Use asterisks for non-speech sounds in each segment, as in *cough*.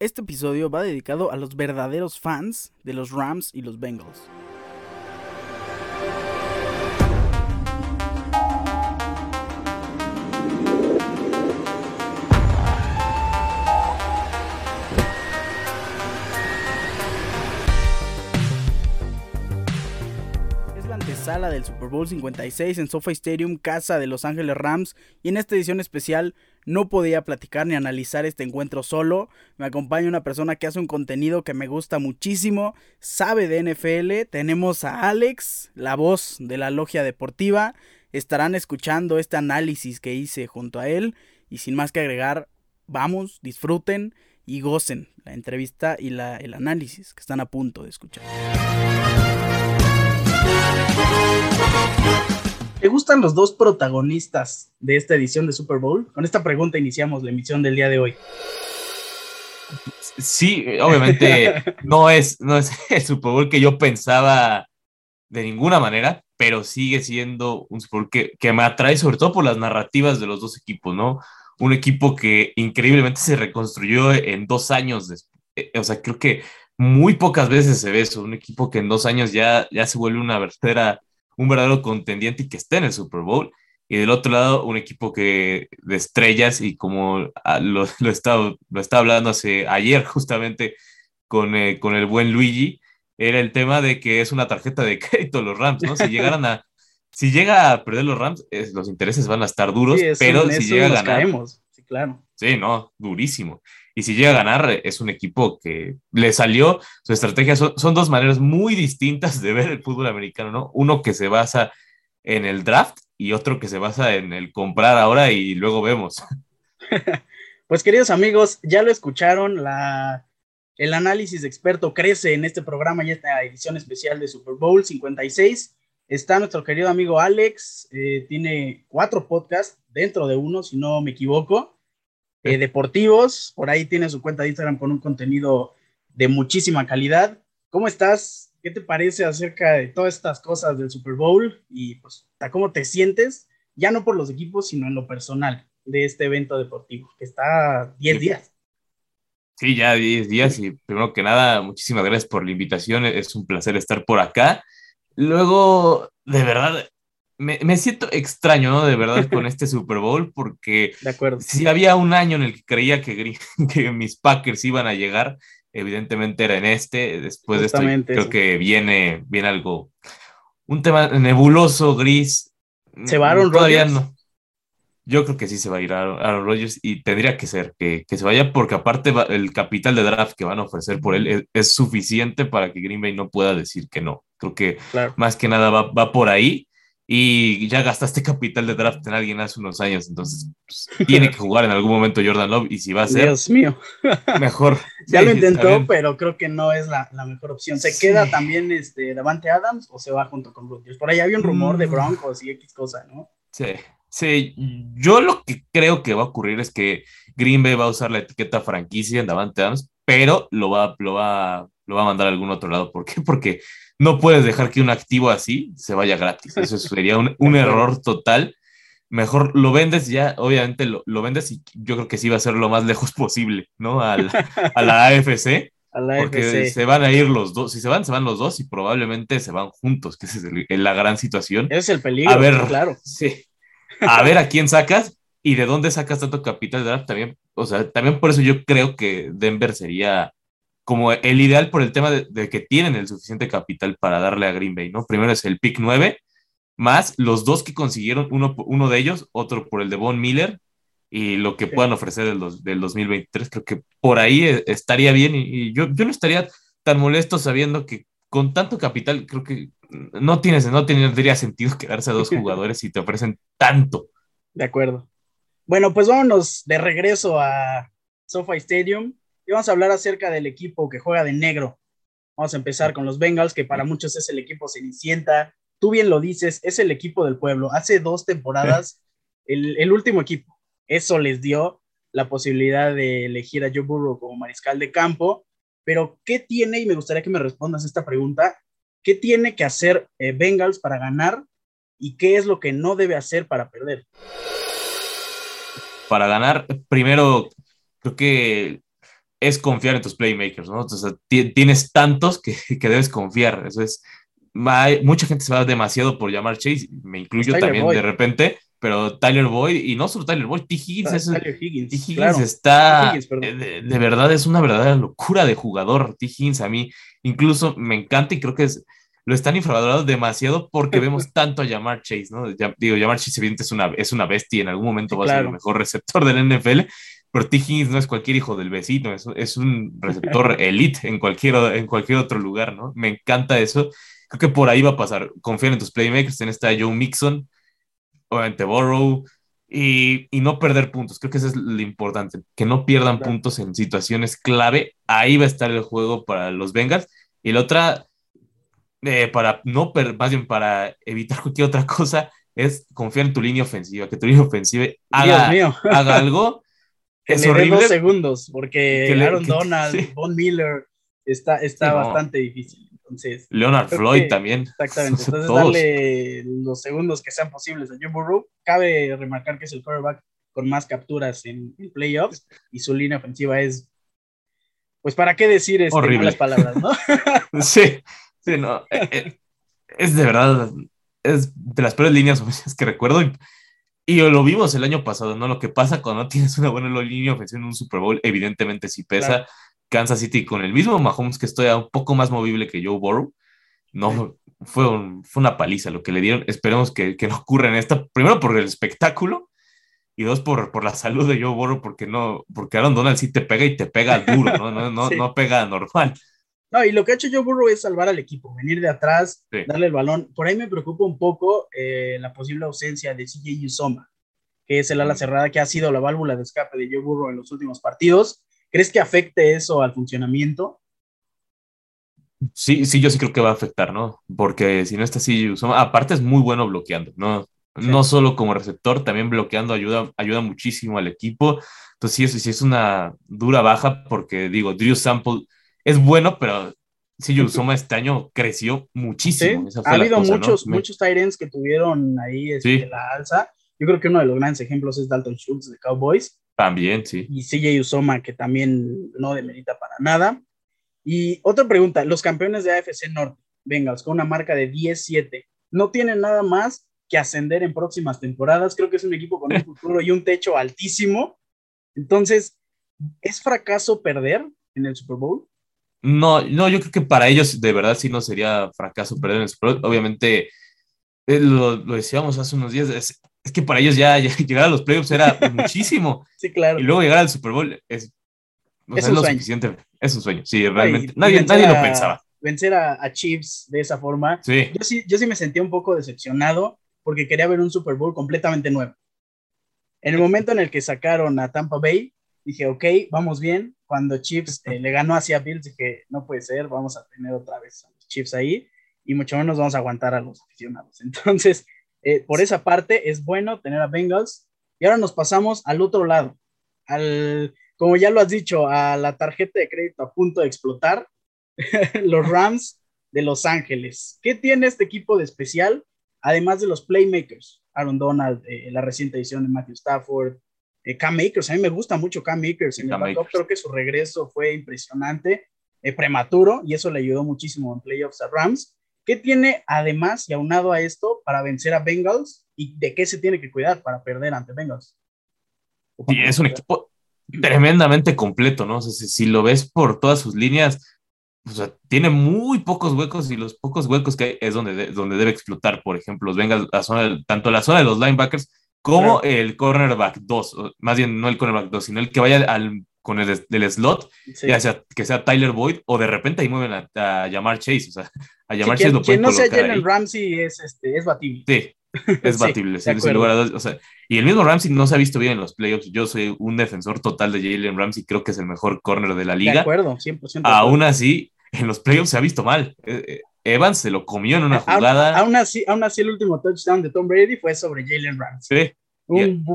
Este episodio va dedicado a los verdaderos fans de los Rams y los Bengals. Sala del Super Bowl 56 en SoFi Stadium, casa de Los Ángeles Rams, y en esta edición especial no podía platicar ni analizar este encuentro solo. Me acompaña una persona que hace un contenido que me gusta muchísimo, sabe de NFL. Tenemos a Alex, la voz de la logia deportiva. Estarán escuchando este análisis que hice junto a él, y sin más que agregar, vamos, disfruten y gocen la entrevista y la, el análisis que están a punto de escuchar. ¿Te gustan los dos protagonistas de esta edición de Super Bowl? Con esta pregunta iniciamos la emisión del día de hoy. Sí, obviamente *laughs* no es, no es *laughs* el Super Bowl que yo pensaba de ninguna manera, pero sigue siendo un Super Bowl que, que me atrae sobre todo por las narrativas de los dos equipos, ¿no? Un equipo que increíblemente se reconstruyó en dos años. Después. Eh, o sea, creo que muy pocas veces se ve eso, un equipo que en dos años ya, ya se vuelve una verdadera, un verdadero contendiente y que esté en el Super Bowl. Y del otro lado, un equipo que de estrellas y como ah, lo, lo, estaba, lo estaba hablando hace, ayer justamente con, eh, con el buen Luigi, era el tema de que es una tarjeta de *laughs* crédito los Rams, ¿no? Si llegaran a, si llega a perder los Rams, los intereses van a estar duros, pero si llega a ganar... Caemos. Claro. Sí, no, durísimo. Y si llega a ganar, es un equipo que le salió su estrategia. Son, son, dos maneras muy distintas de ver el fútbol americano, ¿no? Uno que se basa en el draft y otro que se basa en el comprar ahora y luego vemos. *laughs* Pues queridos amigos, ya lo escucharon, la, el análisis experto crece en este programa y esta edición especial de Super Bowl 56. Está nuestro querido amigo Alex, eh, tiene cuatro podcasts dentro de uno, si no me equivoco. Eh, *laughs* deportivos. Por ahí tiene su cuenta de Instagram con un contenido de muchísima calidad. ¿Cómo estás? ¿Qué te parece acerca de todas estas cosas del Super Bowl? Y pues, ¿cómo te sientes? Ya no por los equipos, sino en lo personal de este evento deportivo, que está 10 días. Sí, ya 10 días y primero que nada, muchísimas gracias por la invitación. Es un placer estar por acá. Luego, de verdad, me, me, siento extraño, ¿no? De verdad, con *laughs* este Super Bowl, porque si había un año en el que creía que, *laughs* que mis Packers iban a llegar, evidentemente era en este. Después de esto, creo que viene, viene algo, un tema nebuloso, gris. ¿Se va Aaron Todavía no. Yo creo que sí se va a ir a Aaron Rodgers y tendría que ser que, que se vaya, porque aparte va, el capital de draft que van a ofrecer por él es, es, suficiente para que Green Bay no pueda decir que no. Creo que claro. más que nada va, va por ahí y ya gastaste capital de draft en alguien hace unos años, entonces pues, tiene que jugar en algún momento Jordan Love y si va a ser... Dios mío. Mejor. *laughs* ya sí, lo intentó, pero creo que no es la, la mejor opción. ¿Se sí. queda también este, Davante Adams o se va junto con Rodgers? Por ahí había un rumor de Broncos y X cosa, ¿no? Sí, sí. Yo lo que creo que va a ocurrir es que Green Bay va a usar la etiqueta franquicia en Davante Adams, pero lo va, lo va, lo va a mandar a algún otro lado. ¿Por qué? Porque no puedes dejar que un activo así se vaya gratis. Eso sería un, un *laughs* error total. Mejor lo vendes ya, obviamente lo, lo, vendes y yo creo que sí va a ser lo más lejos posible, ¿no? *laughs* A la AFC. A la porque AFC. se van a ir los dos. Si se van, se van los dos y probablemente se van juntos, que esa es el, la gran situación. Ese es el peligro, a ver, claro. Sí. A ver a quién sacas y de dónde sacas tanto capital de draft también. O sea, también por eso yo creo que Denver sería como el ideal por el tema de, de, que tienen el suficiente capital para darle a Green Bay, ¿no? Primero es el pick 9, más los dos que consiguieron, uno, uno de ellos, otro por el de Von Miller, y lo que puedan ofrecer del, dos, del 2023. Creo que por ahí estaría bien, y, y yo, yo no estaría tan molesto sabiendo que con tanto capital, creo que no, tienes, no tendría sentido quedarse a dos *laughs* jugadores y te ofrecen tanto. De acuerdo. Bueno, pues vámonos de regreso a SoFi Stadium y vamos a hablar acerca del equipo que juega de negro. Vamos a empezar con los Bengals, que para muchos es el equipo Cenicienta. Tú bien lo dices, es el equipo del pueblo. Hace dos temporadas, *laughs* el, el último equipo. Eso les dio la posibilidad de elegir a Joe Burrow como mariscal de campo. Pero, ¿qué tiene? Y me gustaría que me respondas esta pregunta. ¿Qué tiene que hacer eh, Bengals para ganar? ¿Y qué es lo que no debe hacer para perder? Para ganar, primero, creo que es confiar en tus playmakers, ¿no? Entonces, tienes tantos que, *laughs* que, debes confiar. Eso es, mucha gente se va demasiado por llamar Chase, me incluyo también de repente, pero Tyler Boyd, y no solo Tyler Boyd, T. Higgins, Higgins, está, eh, de, verdad es una verdadera locura de jugador, T. Higgins a mí incluso me encanta y creo que es, lo están infravalorando demasiado porque *laughs* vemos tanto a Jamar Chase, ¿no? digo, Jamar Chase evidentemente es una, es una bestia y en algún momento va a ser el mejor receptor del NFL, pero T. Higgins no es cualquier hijo del vecino, es, es un receptor *laughs* elite en cualquier, en cualquier otro lugar, ¿no? Me encanta eso. Creo que por ahí va a pasar. Confiar en tus playmakers, en esta Joe Mixon, obviamente Borrow, y, y, no perder puntos. Creo que eso es lo importante, que no pierdan puntos en situaciones clave. Ahí va a estar el juego para los Bengals. Y la otra, eh, para no más bien para evitar *laughs* cualquier otra cosa, es confiar en tu línea ofensiva, que tu línea ofensiva haga, haga algo. *laughs* es horrible. dos segundos, porque Aaron Donald, Von Miller, está, está bastante difícil. Entonces, Leonard Floyd también. Exactamente. *laughs* Entonces, darle los segundos que sean posibles a Joe Burrow. Cabe remarcar que es el quarterback con más capturas en, playoffs y su línea ofensiva es, pues, ¿para qué decir este, las palabras, no? *laughs* sí, sí, no. Eh, eh, es de verdad, es de las peores líneas que recuerdo. Y, y, lo vimos el año pasado, ¿no? Lo que pasa cuando no tienes una buena línea ofensiva en un Super Bowl, evidentemente sí pesa. Kansas City con el mismo Mahomes que estoy un poco más movible que Joe Burrow. No, fue, fue una paliza lo que le dieron. Esperemos que, que, no ocurra en esta. Primero por el espectáculo y dos por, por la salud de Joe Burrow, porque no, porque Aaron Donald sí te pega y te pega duro, no, no, no, *laughs* no pega normal. No, y lo que ha hecho Joe Burrow es salvar al equipo, venir de atrás, darle el balón. Por ahí me preocupa un poco eh, la posible ausencia de CJ Usoma, que es el ala cerrada que ha sido la válvula de escape de Joe Burrow en los últimos partidos ¿Crees que afecte eso al funcionamiento? Sí, sí, yo sí creo que va a afectar, ¿no? Porque si no está así, aparte es muy bueno bloqueando, ¿no? No solo como receptor, también bloqueando ayuda, ayuda muchísimo al equipo. Entonces sí, sí es una dura baja porque digo, Drew Sample es bueno, pero sí, Usoma este año creció muchísimo. ha habido muchos, muchos Tyrants que tuvieron ahí este, la alza. Yo creo que uno de los grandes ejemplos es Dalton Schultz de Cowboys, también, sí. Y CJ Usoma, que también no demerita para nada. Y otra pregunta, los campeones de AFC Norte, Bengals, con una marca de 10-7, no tienen nada más que ascender en próximas temporadas. Creo que es un equipo con un *laughs* futuro y un techo altísimo. Entonces, ¿es fracaso perder en el Super Bowl? No, no, yo creo que para ellos de verdad sí no sería fracaso perder en el Super Bowl. Obviamente, eh, lo, lo, decíamos hace unos días, es, es que para ellos ya, *laughs* llegar a los playoffs era *laughs* muchísimo. sí, claro. Y luego llegar al Super Bowl es, es, lo suficiente. Es un sueño, sí, realmente. nadie, nadie lo pensaba. Vencer a, Chiefs de esa forma. Sí. Yo, sí. yo sí me sentí un poco decepcionado porque quería ver un Super Bowl completamente nuevo. En el momento en el que sacaron a Tampa Bay, dije, ok, vamos bien. Cuando Chiefs eh, le ganó hacia Bills, dije, no puede ser, vamos a tener otra vez a los Chiefs ahí y mucho menos vamos a aguantar a los aficionados. *laughs* Entonces, eh, por esa parte es bueno tener a Bengals. Y ahora nos pasamos al otro lado, al, como ya lo has dicho, a la tarjeta de crédito a punto de explotar, *laughs* los Rams de Los Ángeles. ¿Qué tiene este equipo de especial? Además de los playmakers, Aaron Donald, eh, la reciente edición de Matthew Stafford, eh, Cam Makers, a mí me gusta mucho Cam Makers en el creo que su regreso fue impresionante, prematuro, y eso le ayudó muchísimo en playoffs a Rams. ¿Qué tiene además y aunado a esto para vencer a Bengals y de qué se tiene que cuidar para perder ante Bengals? Sí, es un equipo tremendamente completo, ¿no? O sea, si, lo ves por todas sus líneas, o sea, tiene muy pocos huecos y los pocos huecos que hay es donde, donde debe explotar. Por ejemplo, los Bengals, la zona, tanto la zona de los linebackers como el cornerback 2, más bien no el cornerback 2, sino el que vaya al con el del slot, ya sea que sea Tyler Boyd o de repente ahí mueven a, llamar Chase, o sea, *laughs* a llamar Chase lo pueden no sea Jalen Ramsey es, este, es batible. Sí, *laughs* es batible, sin lugar a o sea, y el mismo Ramsey no se ha visto bien en los playoffs. Yo soy un defensor total de Jalen Ramsey, creo que es el mejor corner de la liga. De acuerdo, 100%. Aún así, en los playoffs se ha visto mal. Eh, eh, Evans se lo comió en una jugada. Aún, así, aún así, el último touchdown de Tom Brady fue sobre Jalen Ramsey. Sí,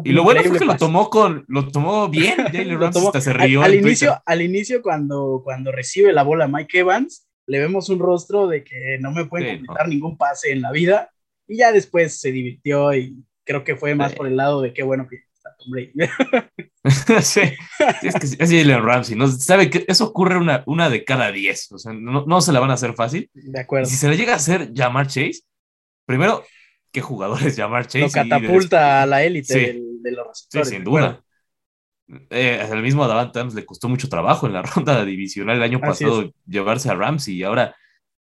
y, lo bueno fue que lo tomó con lo tomó bien *laughs* Jalen Ramsey hasta se rió al, inicio al inicio cuando cuando recibe la bola Mike Evans le vemos un rostro de que no me pueden completar ningún pase en la vida y ya después se divirtió y creo que fue más por el lado de qué bueno que *laughs* sí, es que es Jalen Ramsey, ¿no? Sabe que eso ocurre una, una de cada diez, o sea, no, no, se la van a hacer fácil. De acuerdo. Y si se le llega a hacer Jamar Chase, primero, ¿qué jugadores Jamar Chase? Lo catapulta a la élite de los receptores. Sí, sin duda. Eh, el mismo Davante Adams le costó mucho trabajo en la *laughs* ronda divisional el año pasado llevarse a Ramsey y ahora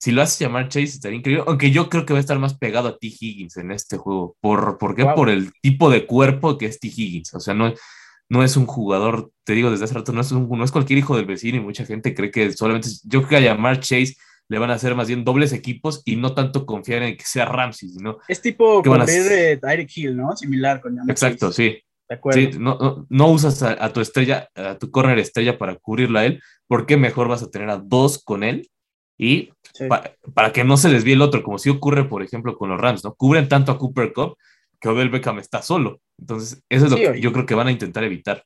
si lo hace llamar Chase estaría increíble, aunque yo creo que va a estar más pegado a T. Higgins en este juego. ¿Por, ¿por qué? Por el tipo de cuerpo que es T. Higgins. O sea, no, no es un jugador, te digo desde hace rato, no es, no es cualquier hijo del vecino y mucha gente cree que solamente, yo creo que a llamar Chase le van a hacer más bien dobles equipos y no tanto confiar en que sea Ramsey, sino... Es tipo de Tyreek Hill, ¿no? Similar con Exacto, sí. De acuerdo. Sí, no, no, usas a, a, tu estrella, a tu corner estrella para cubrirla a él, porque mejor vas a tener a dos con él y para que no se desvíe el otro, como si ocurre, por ejemplo, con los Rams, ¿no? Cubren tanto a Cooper Cup que Odell Beckham está solo. Entonces, eso es lo que yo creo que van a intentar evitar.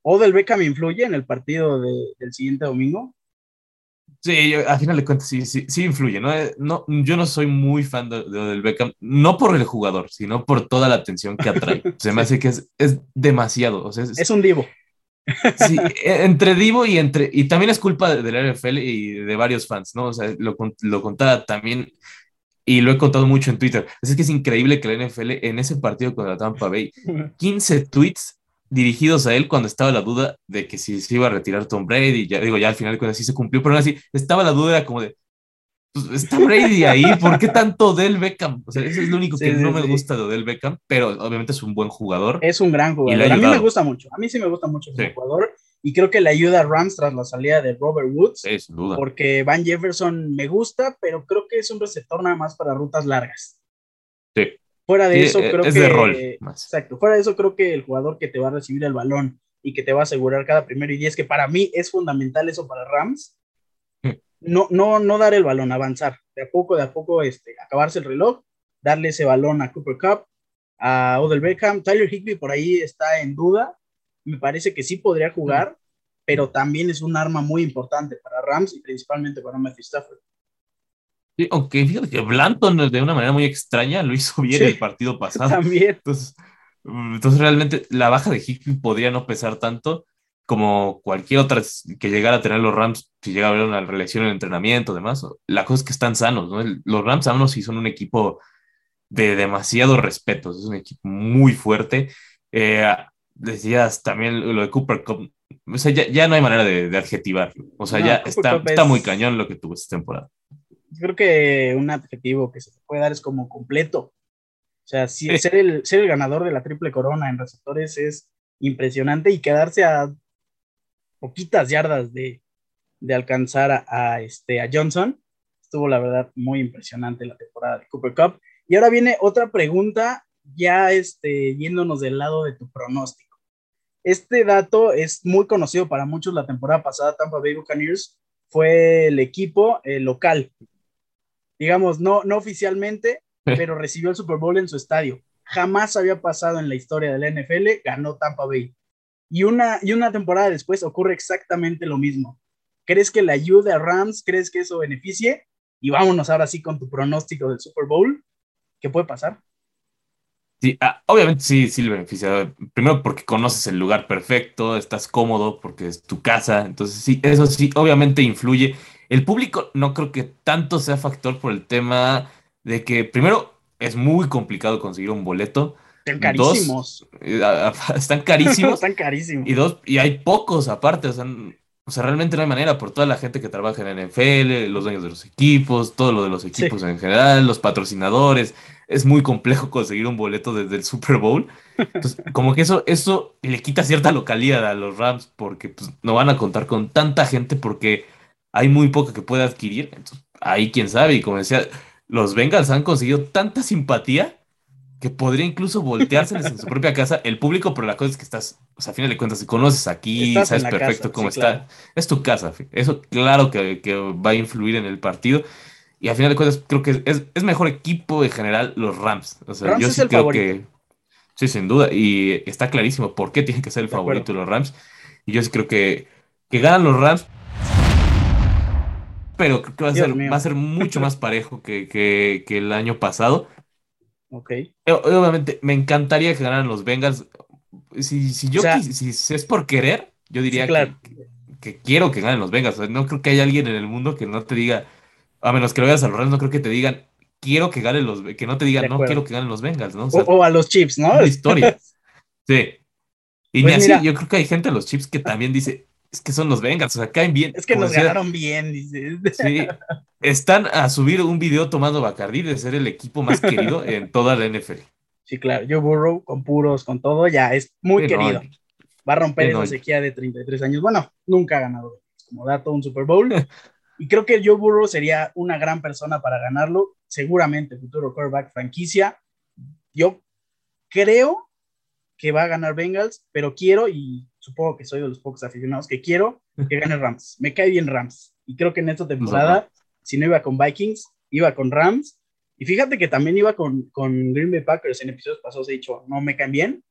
¿Odell Beckham influye en el partido del siguiente domingo? Sí, al final de cuentas sí, sí, sí influye, ¿no? Eh, ¿no? Yo no soy muy fan de, de, Odell Beckham, no por el jugador, sino por toda la atención que atrae. *laughs* Se me hace que es, es demasiado. O sea, es, es un divo. Sí, e, entre Divo y entre. Y también es culpa del NFL y de varios fans, ¿no? O sea, lo, lo contaba también y lo he contado mucho en Twitter. Es que es increíble que la NFL en ese partido contra Tampa Bay, *laughs* 15 tweets dirigidos a él cuando estaba la duda de que si se iba a retirar Tom Brady. Ya digo, ya al final cuando así se cumplió, pero aún así estaba la duda, era como de. Pues, está Brady ahí, ¿por qué tanto Del Beckham? O sea, eso es lo único que no me gusta de Del Beckham, pero obviamente es un buen jugador. Es un gran jugador. A mí me gusta mucho, a mí sí me gusta mucho ese jugador y creo que le ayuda a Rams tras la salida de Robert Woods. Sí, sin duda. Porque Van Jefferson me gusta, pero creo que es un receptor nada más para rutas largas. Sí. Fuera de eso, creo es que. De rol, exacto. Fuera de eso, creo que el jugador que te va a recibir el balón y que te va a asegurar cada primero y diez, que para mí es fundamental eso para Rams, no, no, no dar el balón, avanzar. De a poco, de a poco, este, acabarse el reloj, darle ese balón a Cooper Cup, a Odell Beckham. Tyler Higby por ahí está en duda. Me parece que sí podría jugar, pero también es un arma muy importante para Rams y principalmente para Matthew Stafford. Sí, aunque fíjate que Blanton de una manera muy extraña lo hizo bien el partido *laughs* pasado. También. Entonces, entonces realmente la baja de Higby podría no pesar tanto como cualquier otra que llegara a tener los Rams, si llega a haber una reelección en entrenamiento, demás, la cosa es que están sanos, ¿no? Los Rams, menos sí son un equipo de demasiado respeto, es un equipo muy fuerte. Eh, decías también lo de Cooper Cup, o sea, ya, no hay manera de, adjetivar, o sea, ya está, está muy cañón lo que tuvo esta temporada. Yo creo que un adjetivo que se puede dar es como completo. O sea, si ser, el, ser el ganador de la triple corona en receptores es impresionante y quedarse a poquitas yardas de, alcanzar a, este, a Johnson. Estuvo, la verdad, muy impresionante la temporada de Cooper Cup. Y ahora viene otra pregunta, ya este, yéndonos del lado de tu pronóstico. Este dato es muy conocido para muchos la temporada pasada. Tampa Bay Buccaneers fue el equipo eh, local. Digamos, no, no oficialmente, pero recibió el Super Bowl en su estadio. Jamás había pasado en la historia de la NFL, ganó Tampa Bay. Y una, y una temporada después ocurre exactamente lo mismo. ¿Crees que le ayude a Rams? ¿Crees que eso beneficie? Y vámonos ahora sí con tu pronóstico del Super Bowl. ¿Qué puede pasar? Sí, ah, obviamente sí, sí le beneficia. Primero porque conoces el lugar perfecto, estás cómodo porque es tu casa. Entonces sí, eso sí, obviamente influye. El público no creo que tanto sea factor por el tema de que primero es muy complicado conseguir un boleto. Están carísimos. *laughs* Están carísimos. están carísimos. Y dos, y hay pocos aparte, o sea, o sea, realmente no hay manera por toda la gente que trabaja en NFL, los dueños de los equipos, todo lo de los equipos en general, los patrocinadores. Es muy complejo conseguir un boleto desde el Super Bowl. Entonces, *laughs* como que eso, eso le quita cierta localidad a los Rams porque pues, no van a contar con tanta gente porque hay muy poca que pueda adquirir. Entonces, ahí quién sabe. Y como decía, los Bengals han conseguido tanta simpatía que podría incluso volteárseles en su propia casa el público, pero la cosa es que estás, o sea, a final de cuentas, si conoces aquí, sabes perfecto cómo está, es tu casa, eso claro que, que, va a influir en el partido, y a final de cuentas creo que es, es mejor equipo en general los Rams, o sea, yo sí creo que, sí, sin duda, y está clarísimo por qué tiene que ser el favorito los Rams, y yo sí creo que, que ganan los Rams, pero creo que va a, ser, va a ser mucho más parejo que, que, que el año pasado, Ok. Obviamente, me encantaría que ganaran los Bengals. si, si yo si, es por querer, yo diría que, quiero que ganen los Bengals. no creo que haya alguien en el mundo que no te diga, a menos que lo veas a los Rams, no creo que te digan, quiero que ganen los, que no te digan, no quiero que ganen los Bengals, ¿no? O, a los Chips, ¿no? historia. *laughs* sí. Y pues así, yo creo que hay gente en los Chips que también dice, es que son los Bengals, o sea, caen bien. Es que nos ganaron bien, dice. *laughs* Sí, están a subir un video tomando Bacardi de ser el equipo más querido en toda la NFL. Sí, claro, Joe Burrow con puros, con todo, ya es muy querido. Va a romper esa sequía de 33 años. Bueno, nunca ha ganado como dato un Super Bowl. *laughs* y creo que Joe Burrow sería una gran persona para ganarlo. Seguramente futuro quarterback franquicia. Yo creo que va a ganar Bengals, pero quiero, y supongo que soy de los pocos aficionados que quiero, que gane *laughs* Rams. Me cae bien Rams. Y creo que en esta temporada, si no iba con Vikings, iba con Rams. Y fíjate que también iba con, con Green Bay Packers en episodios pasados. He dicho, no me caen bien,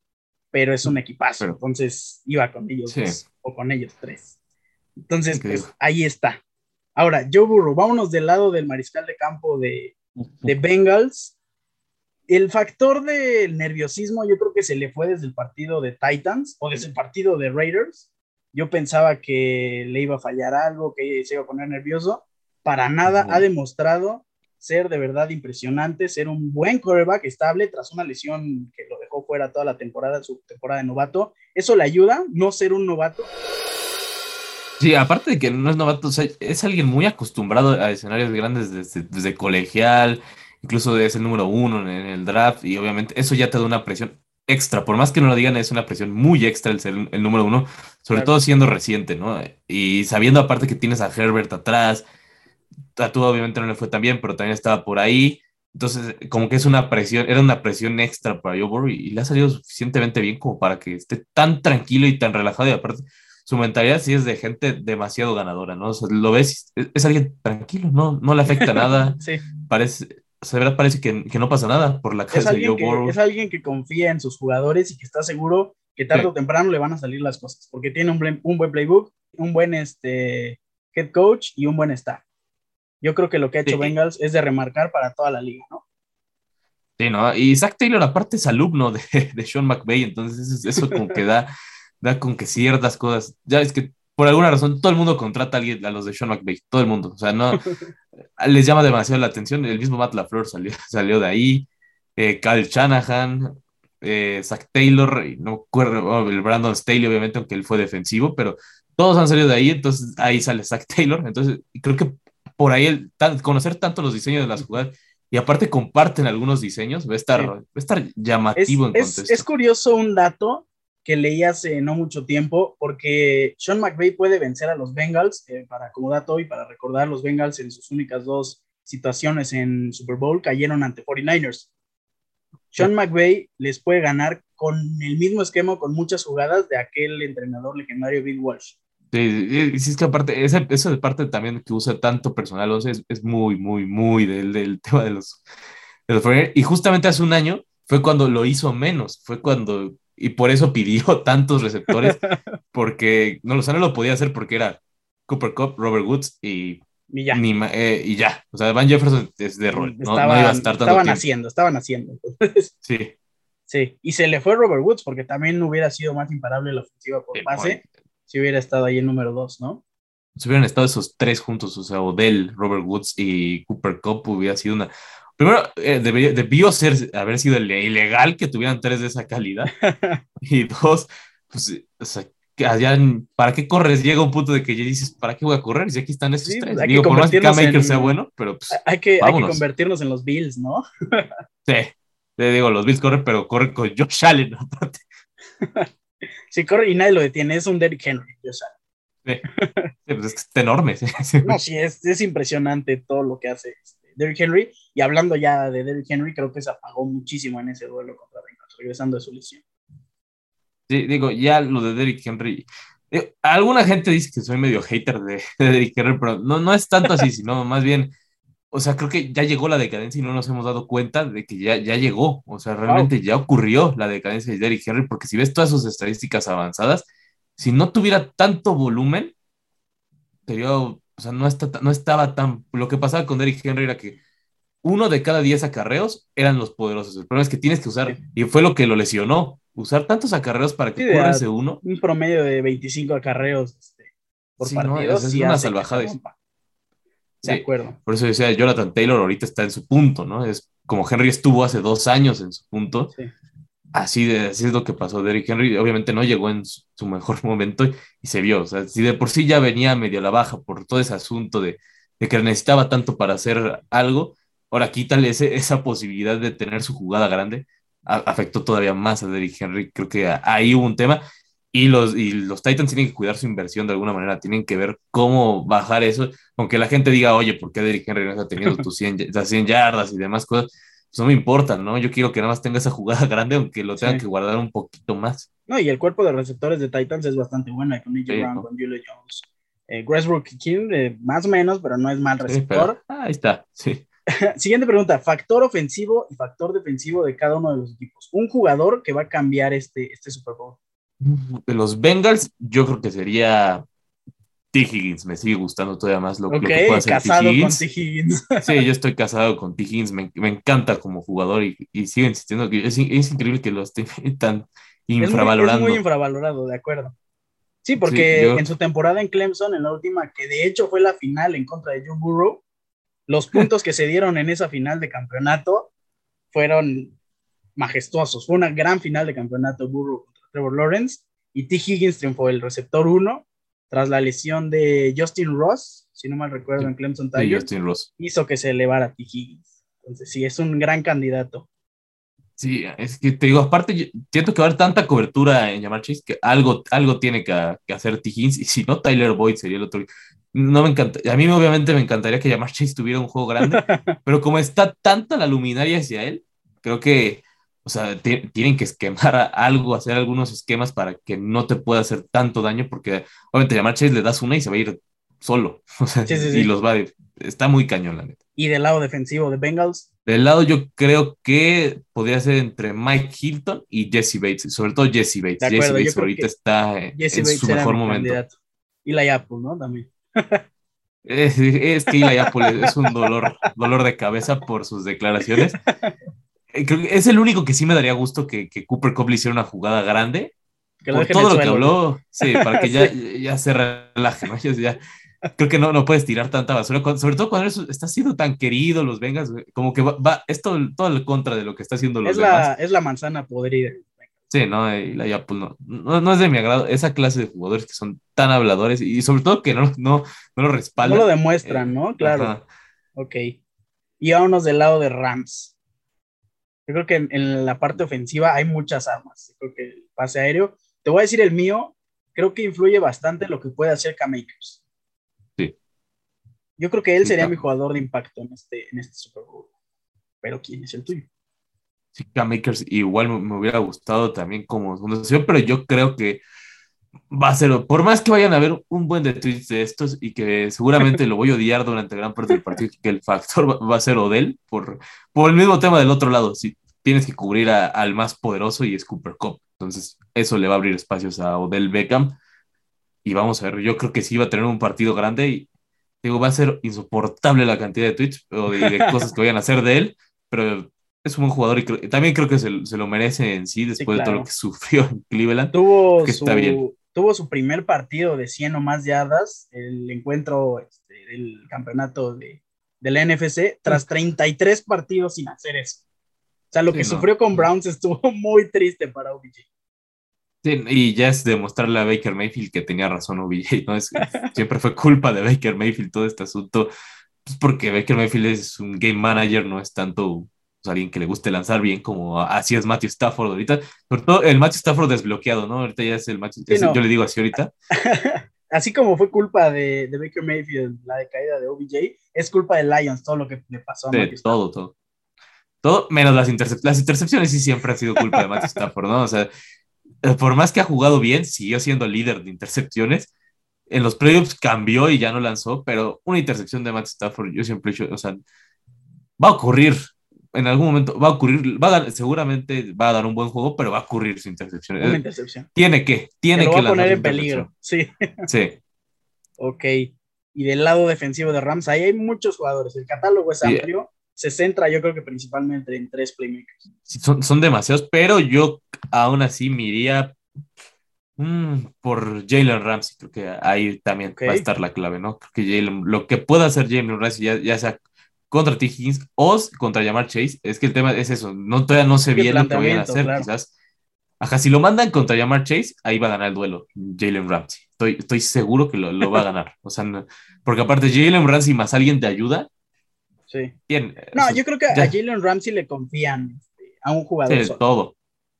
pero es un equipazo. entonces iba con ellos dos, o con ellos tres. Entonces, pues ahí está. Ahora, Joe Burrow, vámonos del lado del mariscal de campo de, *laughs* de Bengals el factor del nerviosismo yo creo que se le fue desde el partido de Titans o desde el partido de Raiders. Yo pensaba que le iba a fallar algo, que se iba a poner nervioso. Para nada ha demostrado ser de verdad impresionante, ser un buen quarterback estable tras una lesión que lo dejó fuera toda la temporada, su temporada de novato. Eso le ayuda, no ser un novato. Sí, aparte de que no es novato, es alguien muy acostumbrado a escenarios grandes desde, desde colegial, incluso es el número uno en el draft y obviamente eso ya te da una presión extra, por más que no lo digan, es una presión muy extra el ser el número uno, sobre todo siendo reciente, ¿no? Y sabiendo aparte que tienes a Herbert atrás, a tú obviamente no le fue tan bien, pero también estaba por ahí, entonces como que es una presión, era una presión extra para Joe Burrow y, le ha salido suficientemente bien como para que esté tan tranquilo y tan relajado y aparte su mentalidad sí es de gente demasiado ganadora, ¿no? O sea, lo ves, es, alguien tranquilo, no, no le afecta nada, *laughs* sí. parece, de verdad parece que, no pasa nada por la casa de Joe Es alguien que confía en sus jugadores y que está seguro que tarde o temprano le van a salir las cosas, porque tiene un, un buen playbook, un buen este, head coach y un buen staff. Yo creo que lo que ha hecho Bengals es de remarcar para toda la liga, ¿no? Sí, ¿no? Y Zach Taylor aparte es alumno de, *laughs* de Sean McVay, entonces eso como que da, *laughs* da con que ciertas cosas, ya es que por alguna razón todo el mundo contrata a, alguien, a los de Sean McVay, todo el mundo, o sea, no, *laughs* les llama demasiado la atención, el mismo Matt LaFleur salió, *laughs* salió de ahí, eh, Cal Shanahan, eh, Zach Taylor, y no recuerdo, el Brandon Staley obviamente, aunque él fue defensivo, pero todos han salido de ahí, entonces ahí sale Zach Taylor, entonces creo que por ahí el, conocer tanto los diseños de las jugadas y aparte comparten algunos diseños, va a estar, va a estar llamativo en contexto. Es, es curioso un dato que leí hace no mucho tiempo, porque Sean McVay puede vencer a los Bengals, eh, para como dato y para recordar, los Bengals en sus únicas dos situaciones en Super Bowl cayeron ante 49ers. Sean McVay les puede ganar con el mismo esquema, con muchas jugadas de aquel entrenador legendario Bill Walsh. Sí, sí, es que aparte, esa, de parte también que usa tanto personal, es, es muy, muy, muy del, del *laughs* tema de los, de los Y justamente hace un año fue cuando lo hizo menos, fue cuando y por eso pidió *laughs* tantos receptores, *laughs* porque no, lo no lo podía hacer porque era Cooper Cup, Robert Woods y, y ya. Eh, y ya. O sea, Van Jefferson es de rol, no, iba a estar tanto Estaban haciendo, estaban haciendo. *laughs* sí. Sí, y se le fue Robert Woods porque también hubiera sido más imparable la ofensiva por pase si hubiera estado ahí el número dos, ¿no? Si hubieran estado esos tres juntos, o sea, Odell, Robert Woods y Cooper Cup, hubiera sido una, Primero, eh, debió ser, haber sido ilegal que tuvieran tres de esa calidad. *laughs* y dos, pues, o sea, ¿para qué corres? Llega un punto de que ya dices, ¿para qué voy a correr? Si aquí están esos tres. Digo, por más que Maker sea bueno, pero pues, hay, que, hay que convertirnos en los Bills, ¿no? *laughs* sí, te digo, los Bills corren, pero corren con Josh Allen, *laughs* aparte. sí, corre y nadie lo detiene, es un Derrick Henry, Josh Allen. Sí. pues es que es enorme. no, sí, es, es impresionante todo lo que hace. Derrick Henry. Y hablando ya de Derrick Henry, creo que se apagó muchísimo en ese duelo contra Bengals, regresando de su lesión. Sí, digo, ya lo de Derrick Henry. alguna gente dice que soy medio hater de, Derrick Henry, pero no, no es tanto así, sino más bien, o sea, creo que ya llegó la decadencia y no nos hemos dado cuenta de que ya, ya llegó. O sea, realmente ya ocurrió la decadencia de Derrick Henry, porque si ves todas sus estadísticas avanzadas, si no tuviera tanto volumen, sería o sea, no, está, no estaba tan... Lo que pasaba con Derrick Henry era que uno de cada diez acarreos eran los poderosos. El problema es que tienes que usar, y fue lo que lo lesionó, usar tantos acarreos para que corra ese uno. Un promedio de 25 acarreos este, por partido. es, una salvajada. De acuerdo. Por eso decía, Jonathan Taylor ahorita está en su punto, ¿no? Es como Henry estuvo hace dos años en su punto. Así, de, así es lo que pasó. Derrick Henry obviamente no llegó en su, mejor *laughs* momento y, se vio. O sea, si de por sí ya venía medio a la baja por todo ese asunto de, de que necesitaba tanto para hacer algo, ahora quítale esa posibilidad de tener su jugada grande. afectó todavía más a Derrick Henry. Creo que ahí hubo un tema. Y los, y los Titans tienen que cuidar su inversión de alguna manera, tienen que ver cómo bajar eso, aunque la gente diga, oye, ¿por qué Derrick Henry no está teniendo *laughs* tus 100, 100 yardas y demás cosas? Pues no me importa, ¿no? Yo quiero que nada más tenga esa jugada *laughs* grande, aunque lo tenga que guardar un poquito más. No, y el cuerpo de receptores de Titans es bastante bueno, con AJ Brown, con Julio Jones. Eh, King, eh, más o menos, pero no es mal receptor. ahí está, sí. *laughs* Siguiente pregunta, factor ofensivo y factor defensivo de cada uno de los equipos. Un jugador que va a cambiar este, este Super Bowl de los Bengals, yo creo que sería T. Higgins. Me sigue gustando todavía más lo, que puede hacer casado T. Higgins. con T. Higgins. sí, yo estoy casado con T. Higgins. Me, encanta como jugador y, y sigo insistiendo que es, increíble que lo estén *laughs* tan infravalorando. Es muy, infravalorado, de acuerdo. Sí, porque en su temporada en Clemson, en la última, que de hecho fue la final en contra de Joe Burrow, los puntos que se dieron en esa final de campeonato fueron majestuosos. Fue una gran final de campeonato Burrow Trevor Lawrence, y T. Higgins triunfó el receptor 1 tras la lesión de Justin Ross, si no mal recuerdo, en Clemson. Justin Ross. Hizo que se elevara T. Higgins. Entonces, sí, es un gran candidato. Sí, es que te digo, aparte, siento que va a haber tanta cobertura en Yamar Chase que algo, algo tiene que, hacer T. Higgins, y si no, Tyler Boyd sería el otro. No me encanta, a mí obviamente me encantaría que Yamar Chase tuviera un juego grande, *laughs* pero como está tanta la luminaria hacia él, creo que o sea, tienen que esquemar algo, hacer algunos esquemas para que no te pueda hacer tanto daño, porque obviamente llamar Chase le das una y se va a ir solo. *laughs* O sea, y los va a ir. Está muy cañón, la neta. ¿Y del lado defensivo de Bengals? Del lado yo creo que podría ser entre Mike Hilton y Jesse Bates, sobre todo Jesse Bates. Jesse Bates ahorita está en su mejor momento. Y la Apple, ¿no? También. es, es, que Eli Apple es un dolor, *laughs* dolor de cabeza por sus declaraciones. Eh, es el único que sí me daría gusto que, Cooper Cup le hiciera una jugada grande. por todo lo que habló, sí, para que *laughs* ya, se relaje, ¿no? Ya, creo que no, no puedes tirar tanta basura, sobre todo cuando está siendo tan querido los Vengas, como que va, es todo, el contra de lo que está haciendo los es La, es la manzana podrida. Sí, no, y la pues no, no, es de mi agrado esa clase de jugadores que son tan habladores y sobre todo que no, no, no lo respaldan. No lo demuestran, ¿no? Claro. Ok. Y vámonos del lado de Rams. Yo creo que en, la parte ofensiva hay muchas armas. creo que el pase aéreo, te voy a decir el mío, creo que influye bastante lo que puede hacer K-Makers. Sí. Yo creo que él sería mi jugador de impacto en este, en este Super Bowl. Pero ¿quién es el tuyo? Sí, K-Makers igual me, hubiera gustado también como fundación, pero yo creo que va a ser, por más que vayan a ver un buen de tweets de estos y que seguramente lo voy a odiar durante gran parte del partido, que el factor va, a ser Odell por, por el mismo tema del otro lado. Si tienes que cubrir al más poderoso y es Cooper Cup. Entonces, eso le va a abrir espacios a Odell Beckham. Y vamos a ver, yo creo que sí va a tener un partido grande y digo, va a ser insoportable la cantidad de tweets o de, cosas que vayan a hacer de él, pero es un buen jugador y también creo que se, lo merece en sí después de todo lo que sufrió en Cleveland. Tuvo que está bien tuvo su primer partido de 100 o más yardas, el encuentro este, del campeonato de, la NFC, tras 33 partidos sin hacer eso. O sea, lo que sufrió con Browns estuvo *laughs* muy triste para OBJ. Sí, y ya es demostrarle a Baker Mayfield que tenía razón OBJ, ¿no? Es, *laughs* siempre fue culpa de Baker Mayfield todo este asunto, pues porque Baker Mayfield es un game manager, no es tanto alguien que le guste lanzar bien, como así es Matthew Stafford ahorita. Sobre todo el Matthew Stafford desbloqueado, ¿no? Ahorita ya es el Matthew, yo le digo así ahorita. *laughs* así como fue culpa de, de, Baker Mayfield la decaída de OBJ, es culpa de Lions todo lo que le pasó a de, Todo, todo. Todo, menos las, intercepciones. las intercepciones sí siempre ha sido culpa de Matthew *laughs* Stafford, ¿no? O sea, eh, por más que ha jugado bien, siguió siendo líder de intercepciones. En los playoffs cambió y ya no lanzó, pero una intercepción de Matthew Stafford, yo siempre he dicho, o sea, va a ocurrir, en algún momento va a ocurrir, va a seguramente va a dar un buen juego, pero va a ocurrir su intercepción. Una intercepción. Tiene que, tiene que. Va a poner en peligro, sí. Sí. *laughs* ok. Y del lado defensivo de Rams, ahí hay muchos jugadores. El catálogo es amplio. se centra yo creo que principalmente en tres playmakers. son, son demasiados, pero yo aún así me iría mm, por Jalen Ramsey, creo que ahí también va a estar la clave, ¿no? Creo que Jalen, lo que pueda hacer Jalen Ramsey, ya, ya sea contra T. Higgins o contra llamar Chase, es que el tema es eso, no, todavía no sé bien lo que vayan a hacer, quizás. Ajá, si lo mandan contra llamar Chase, ahí va a ganar el duelo Jalen Ramsey. Estoy, estoy seguro que lo, lo va a ganar. *laughs* O sea, porque aparte Jalen Ramsey más alguien te ayuda. Sí. Bien, no, yo creo que a Jalen Ramsey le confían este, a un jugador. Sí, todo.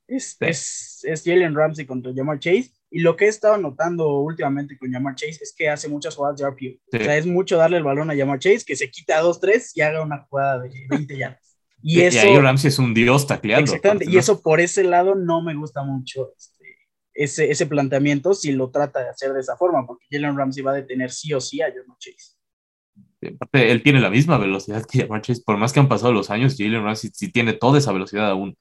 Es, es, es, Jalen Ramsey contra Jamar Chase. Y lo que he estado notando últimamente con Jamar Chase es que hace muchas jugadas de RPO. O sea, es mucho darle el balón a Jamar Chase, que se quita a 2-3 y haga una jugada de *laughs* 20 yardas. Y, eso, ahí Ramsey es un dios tacleando. Exactamente, y eso por ese lado no me gusta mucho este, ese, ese planteamiento si lo trata de hacer de esa forma, porque Jalen Ramsey va a detener sí o sí a Jamar Chase. él tiene la misma velocidad que Jamar Chase, por más que han pasado los años, Jalen Ramsey sí tiene toda esa velocidad aún.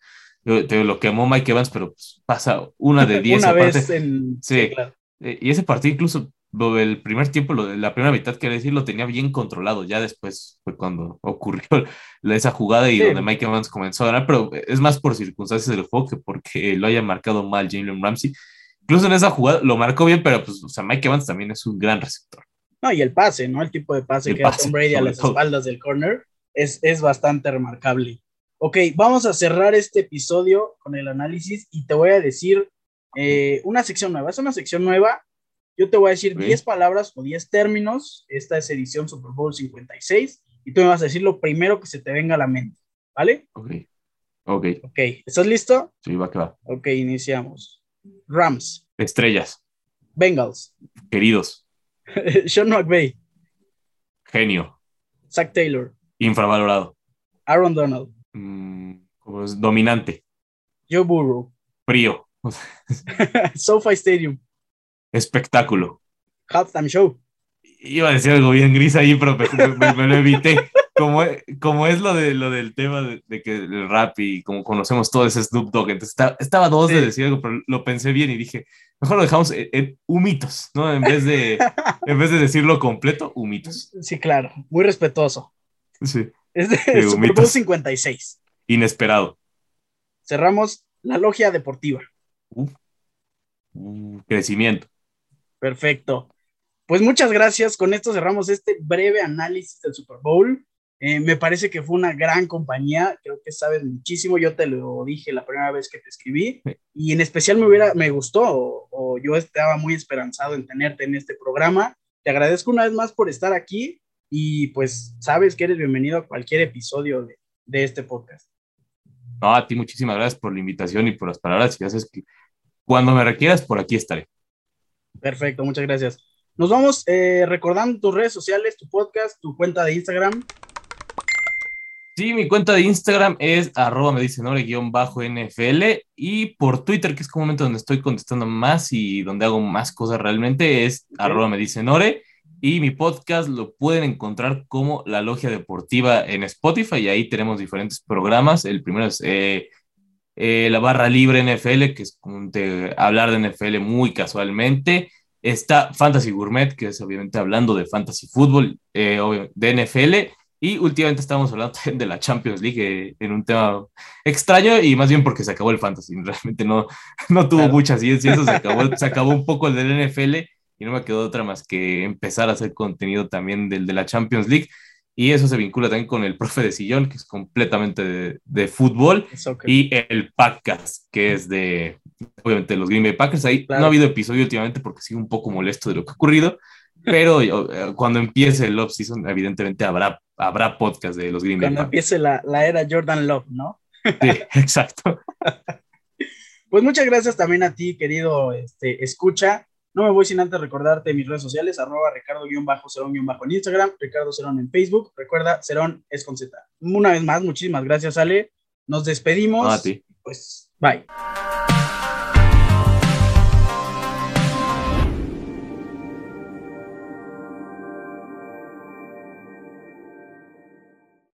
Te lo quemó Mike Evans, pero pues, pasa una de *laughs* 10. una vez en... Sí, claro. Eh, y ese partido incluso del primer tiempo, la primera mitad, quiero decir, lo tenía bien controlado. Ya después fue cuando *laughs* ocurrió esa jugada y donde Mike Evans comenzó a ganar, pero es más por circunstancias del juego que porque lo haya marcado mal Jalen Ramsey. Incluso en esa jugada lo marcó bien, pero pues, o sea, Mike Evans también es un gran receptor. No, y el pase, ¿no? El tipo de pase que da Tom Brady a las espaldas del corner es, es bastante remarcable. Ok, vamos a cerrar este episodio con el análisis y te voy a decir eh, una sección nueva. Es una sección nueva yo te voy a decir 10 palabras o 10 términos. Esta es edición Super Bowl 56 y tú me vas a decir lo primero que se te venga a la mente. ¿Vale? Ok. Ok. Ok. ¿Estás listo? Sí, va que va. Ok, iniciamos. Rams. Estrellas. Bengals. Queridos. *laughs* Sean McVay. Genio. Zach Taylor. Infravalorado. Aaron Donald. Mm, dominante. Joe Burrow. Frío. *laughs* SoFi Stadium espectáculo. Halftime show. Iba a decir algo bien gris ahí, pero me, lo evité. Como, como, es lo, de, lo del tema de, que el rap y como conocemos todo ese Snoop Dogg, entonces estaba, dos de decir algo, pero lo pensé bien y dije, mejor lo dejamos en, humitos, ¿no? En vez, de, en vez de decirlo completo, humitos. Sí, claro, muy respetuoso. Sí. Es de Super Bowl 56. Inesperado. Cerramos la logia deportiva. Uf crecimiento. Perfecto. Pues muchas gracias. Con esto cerramos este breve análisis del Super Bowl. Eh, me parece que fue una gran compañía. Creo que sabes muchísimo. Yo te lo dije la primera vez que te escribí. Y en especial me hubiera, me gustó, o, yo estaba muy esperanzado en tenerte en este programa. Te agradezco una vez más por estar aquí. Y pues sabes que eres bienvenido a cualquier episodio de, de este podcast. No, a ti muchísimas gracias por la invitación y por las palabras. Ya sabes que cuando me requieras, por aquí estaré. Perfecto, muchas gracias. Nos vamos eh, recordando tus redes sociales, tu podcast, tu cuenta de Instagram. Sí, mi cuenta de Instagram es arroba me dice nfl y por Twitter, que es como un momento donde estoy contestando más y donde hago más cosas realmente, es arroba me dice nore. Y mi podcast lo pueden encontrar como La Logia Deportiva en Spotify y ahí tenemos diferentes programas. El primero es eh, eh, la barra libre NFL, que es de hablar de NFL muy casualmente. Está Fantasy Gourmet, que es obviamente hablando de fantasy fútbol, eh, de NFL. Y últimamente estamos hablando de la Champions League eh, en un tema extraño y más bien porque se acabó el fantasy. *laughs* Realmente no, no tuvo mucha ciencia, eso se acabó, se acabó un poco el del NFL y no me quedó otra más que empezar a hacer contenido también del de la Champions League y eso se vincula también con el profe de sillón, que es completamente de, fútbol, y el podcast, que es de, obviamente, los Green Bay Packers. Ahí no ha habido episodio últimamente porque sigo un poco molesto de lo que ha ocurrido, pero eh, cuando empiece el off-season, evidentemente habrá, habrá podcast de los Green Bay Cuando empiece la, la era Jordan Love, ¿no? Sí, *laughs* exacto. pues muchas gracias también a ti, querido este, escucha. No me voy sin antes recordarte mis redes sociales, arroba ricardo-cerón-en Instagram, Ricardo Cerón en Facebook. Recuerda, Cerón es con Z. Una vez más, muchísimas gracias, Ale. Nos despedimos. a ti. Pues, bye.